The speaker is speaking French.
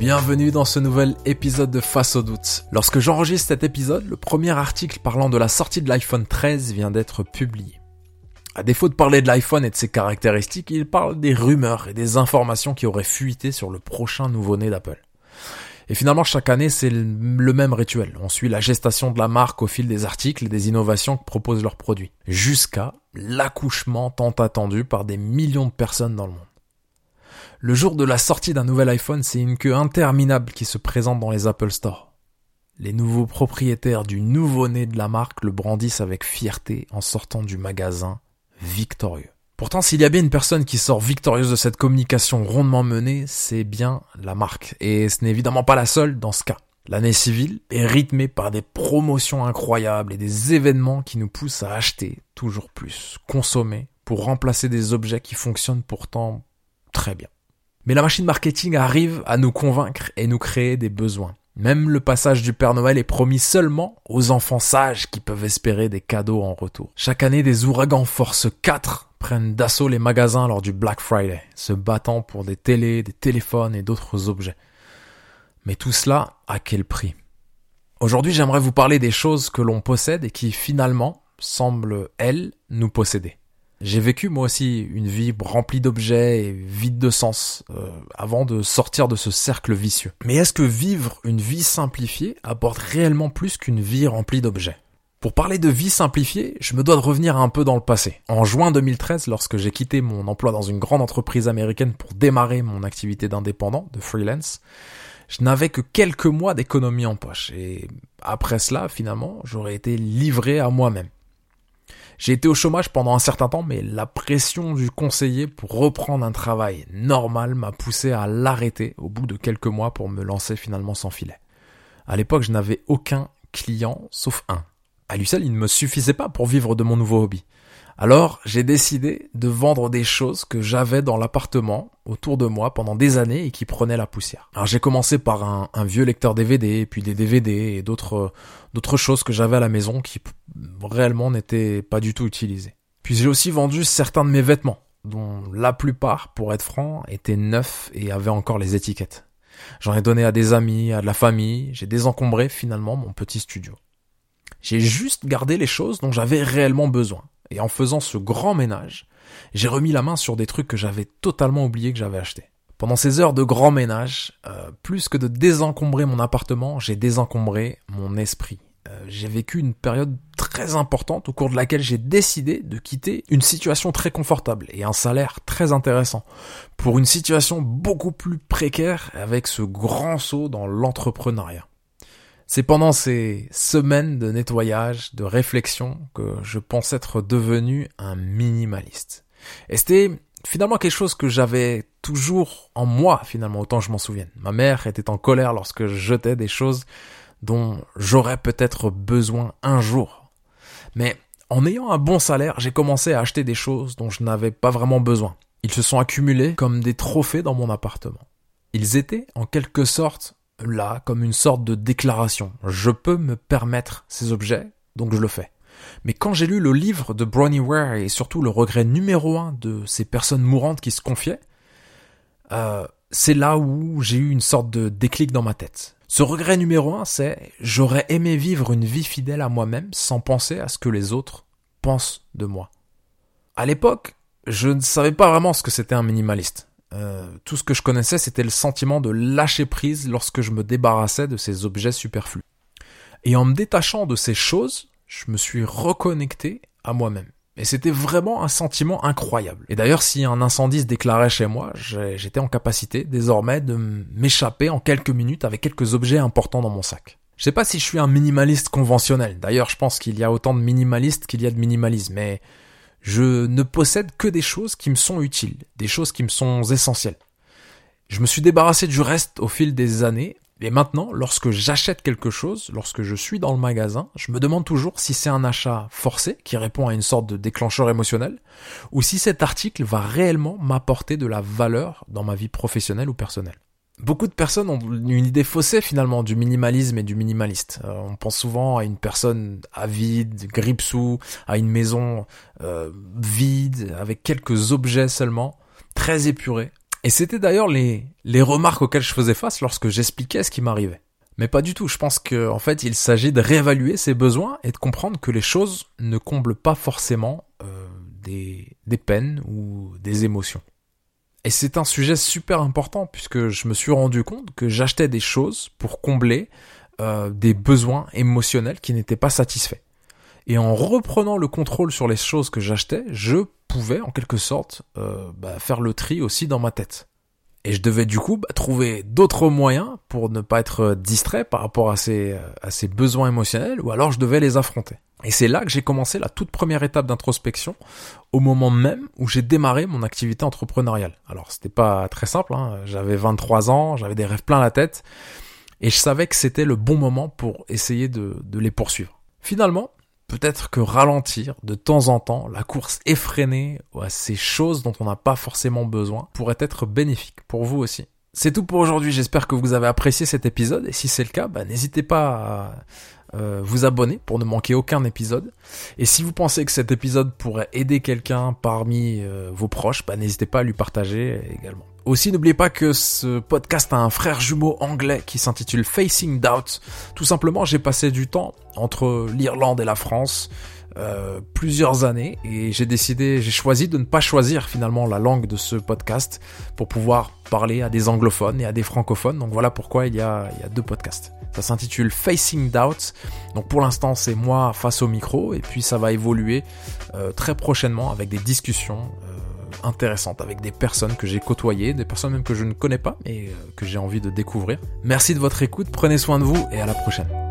Bienvenue dans ce nouvel épisode de Face au doute. Lorsque j'enregistre cet épisode, le premier article parlant de la sortie de l'iPhone 13 vient d'être publié. À défaut de parler de l'iPhone et de ses caractéristiques, il parle des rumeurs et des informations qui auraient fuité sur le prochain nouveau-né d'Apple. Et finalement, chaque année, c'est le même rituel. On suit la gestation de la marque au fil des articles et des innovations que proposent leurs produits, jusqu'à l'accouchement tant attendu par des millions de personnes dans le monde. Le jour de la sortie d'un nouvel iPhone, c'est une queue interminable qui se présente dans les Apple Store. Les nouveaux propriétaires du nouveau-né de la marque le brandissent avec fierté en sortant du magasin victorieux. Pourtant, s'il y a bien une personne qui sort victorieuse de cette communication rondement menée, c'est bien la marque. Et ce n'est évidemment pas la seule dans ce cas. L'année civile est rythmée par des promotions incroyables et des événements qui nous poussent à acheter toujours plus, consommer, pour remplacer des objets qui fonctionnent pourtant très bien. Mais la machine marketing arrive à nous convaincre et nous créer des besoins. Même le passage du Père Noël est promis seulement aux enfants sages qui peuvent espérer des cadeaux en retour. Chaque année, des ouragans force 4 prennent d'assaut les magasins lors du Black Friday, se battant pour des télés, des téléphones et d'autres objets. Mais tout cela, à quel prix? Aujourd'hui, j'aimerais vous parler des choses que l'on possède et qui finalement semblent, elles, nous posséder. J'ai vécu moi aussi une vie remplie d'objets et vide de sens euh, avant de sortir de ce cercle vicieux. Mais est-ce que vivre une vie simplifiée apporte réellement plus qu'une vie remplie d'objets? Pour parler de vie simplifiée, je me dois de revenir un peu dans le passé. En juin 2013, lorsque j'ai quitté mon emploi dans une grande entreprise américaine pour démarrer mon activité d'indépendant, de freelance, je n'avais que quelques mois d'économie en poche. Et après cela, finalement, j'aurais été livré à moi-même. J'ai été au chômage pendant un certain temps, mais la pression du conseiller pour reprendre un travail normal m'a poussé à l'arrêter au bout de quelques mois pour me lancer finalement sans filet. À l'époque, je n'avais aucun client sauf un. À lui seul, il ne me suffisait pas pour vivre de mon nouveau hobby. Alors, j'ai décidé de vendre des choses que j'avais dans l'appartement autour de moi pendant des années et qui prenaient la poussière. Alors, j'ai commencé par un, vieux lecteur DVD, puis des DVD et d'autres d'autres choses que j'avais à la maison qui réellement n'étaient pas du tout utilisées. Puis j'ai aussi vendu certains de mes vêtements, dont la plupart, pour être franc, étaient neufs et avaient encore les étiquettes. J'en ai donné à des amis, à de la famille, j'ai désencombré finalement mon petit studio. J'ai juste gardé les choses dont j'avais réellement besoin. Et en faisant ce grand ménage, j'ai remis la main sur des trucs que j'avais totalement oublié que j'avais achetés. Pendant ces heures de grand ménage, euh, plus que de désencombrer mon appartement, j'ai désencombré mon esprit. Euh, j'ai vécu une période très importante au cours de laquelle j'ai décidé de quitter une situation très confortable et un salaire très intéressant pour une situation beaucoup plus précaire avec ce grand saut dans l'entrepreneuriat. C'est pendant ces semaines de nettoyage, de réflexion, que je pense être devenu un minimaliste. Et c'était finalement quelque chose que j'avais toujours en moi, finalement, autant je m'en souvienne. Ma mère était en colère lorsque je jetais des choses dont j'aurais peut-être besoin un jour. Mais en ayant un bon salaire, j'ai commencé à acheter des choses dont je n'avais pas vraiment besoin. Ils se sont accumulés comme des trophées dans mon appartement. Ils étaient, en quelque sorte, là comme une sorte de déclaration. Je peux me permettre ces objets, donc je le fais. Mais quand j'ai lu le livre de Bronnie Ware et surtout le regret numéro un de ces personnes mourantes qui se confiaient, euh, c'est là où j'ai eu une sorte de déclic dans ma tête. Ce regret numéro un, c'est j'aurais aimé vivre une vie fidèle à moi-même sans penser à ce que les autres pensent de moi. À l'époque, je ne savais pas vraiment ce que c'était un minimaliste. Euh, tout ce que je connaissais, c'était le sentiment de lâcher prise lorsque je me débarrassais de ces objets superflus. Et en me détachant de ces choses, je me suis reconnecté à moi-même. Et c'était vraiment un sentiment incroyable. Et d'ailleurs, si un incendie se déclarait chez moi, j'étais en capacité désormais de m'échapper en quelques minutes avec quelques objets importants dans mon sac. Je sais pas si je suis un minimaliste conventionnel. D'ailleurs, je pense qu'il y a autant de minimalistes qu'il y a de minimalisme. Mais je ne possède que des choses qui me sont utiles, des choses qui me sont essentielles. Je me suis débarrassé du reste au fil des années, et maintenant, lorsque j'achète quelque chose, lorsque je suis dans le magasin, je me demande toujours si c'est un achat forcé, qui répond à une sorte de déclencheur émotionnel, ou si cet article va réellement m'apporter de la valeur dans ma vie professionnelle ou personnelle. Beaucoup de personnes ont une idée faussée finalement du minimalisme et du minimaliste. Euh, on pense souvent à une personne avide, grippe-sous, à une maison euh, vide, avec quelques objets seulement, très épurée. Et c'était d'ailleurs les, les remarques auxquelles je faisais face lorsque j'expliquais ce qui m'arrivait. Mais pas du tout, je pense qu'en en fait il s'agit de réévaluer ses besoins et de comprendre que les choses ne comblent pas forcément euh, des, des peines ou des émotions. Et c'est un sujet super important puisque je me suis rendu compte que j'achetais des choses pour combler euh, des besoins émotionnels qui n'étaient pas satisfaits. Et en reprenant le contrôle sur les choses que j'achetais, je pouvais en quelque sorte euh, bah, faire le tri aussi dans ma tête. Et je devais du coup bah, trouver d'autres moyens pour ne pas être distrait par rapport à ces, à ces besoins émotionnels, ou alors je devais les affronter. Et c'est là que j'ai commencé la toute première étape d'introspection, au moment même où j'ai démarré mon activité entrepreneuriale. Alors c'était pas très simple, hein. j'avais 23 ans, j'avais des rêves plein la tête, et je savais que c'était le bon moment pour essayer de, les poursuivre. Finalement, peut-être que ralentir de temps en temps la course effrénée à ces choses dont on n'a pas forcément besoin pourrait être bénéfique pour vous aussi. C'est tout pour aujourd'hui, j'espère que vous avez apprécié cet épisode et si c'est le cas, bah, n'hésitez pas à euh, vous abonner pour ne manquer aucun épisode. Et si vous pensez que cet épisode pourrait aider quelqu'un parmi euh, vos proches, bah, n'hésitez pas à lui partager également. Aussi, n'oubliez pas que ce podcast a un frère jumeau anglais qui s'intitule Facing Doubt. Tout simplement, j'ai passé du temps entre l'Irlande et la France, euh, plusieurs années, et j'ai décidé, j'ai choisi de ne pas choisir finalement la langue de ce podcast pour pouvoir parler à des anglophones et à des francophones. Donc voilà pourquoi il y a, il y a deux podcasts. Ça s'intitule Facing Doubt. Donc pour l'instant, c'est moi face au micro, et puis ça va évoluer euh, très prochainement avec des discussions. Euh, intéressante avec des personnes que j'ai côtoyées, des personnes même que je ne connais pas et euh, que j'ai envie de découvrir. Merci de votre écoute, prenez soin de vous et à la prochaine.